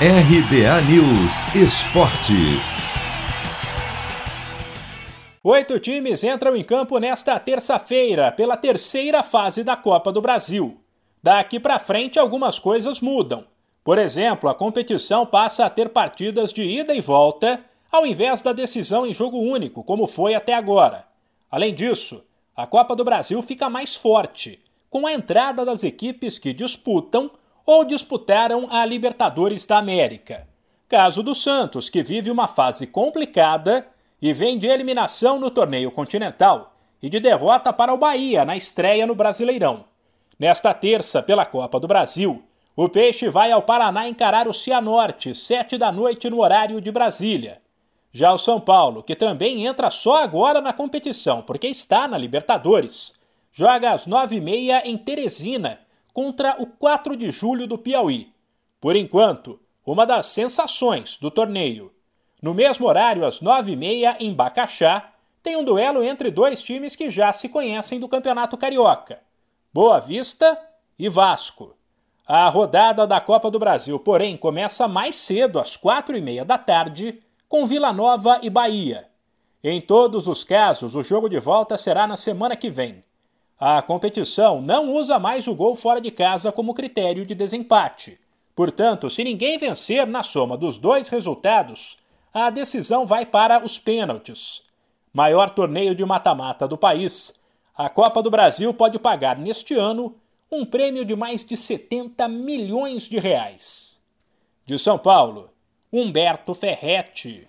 RBA News Esporte. Oito times entram em campo nesta terça-feira pela terceira fase da Copa do Brasil. Daqui para frente, algumas coisas mudam. Por exemplo, a competição passa a ter partidas de ida e volta, ao invés da decisão em jogo único, como foi até agora. Além disso, a Copa do Brasil fica mais forte, com a entrada das equipes que disputam ou disputaram a Libertadores da América. Caso do Santos, que vive uma fase complicada e vem de eliminação no torneio continental e de derrota para o Bahia na estreia no Brasileirão. Nesta terça, pela Copa do Brasil, o Peixe vai ao Paraná encarar o Cianorte, sete da noite no horário de Brasília. Já o São Paulo, que também entra só agora na competição porque está na Libertadores, joga às nove e meia em Teresina contra o 4 de julho do Piauí. Por enquanto, uma das sensações do torneio. No mesmo horário, às 9h30, em Bacaxá, tem um duelo entre dois times que já se conhecem do Campeonato Carioca: Boa Vista e Vasco. A rodada da Copa do Brasil, porém, começa mais cedo, às 4h30 da tarde, com Vila Nova e Bahia. Em todos os casos, o jogo de volta será na semana que vem. A competição não usa mais o gol fora de casa como critério de desempate. Portanto, se ninguém vencer na soma dos dois resultados, a decisão vai para os pênaltis. Maior torneio de mata-mata do país, a Copa do Brasil pode pagar neste ano um prêmio de mais de 70 milhões de reais. De São Paulo, Humberto Ferretti.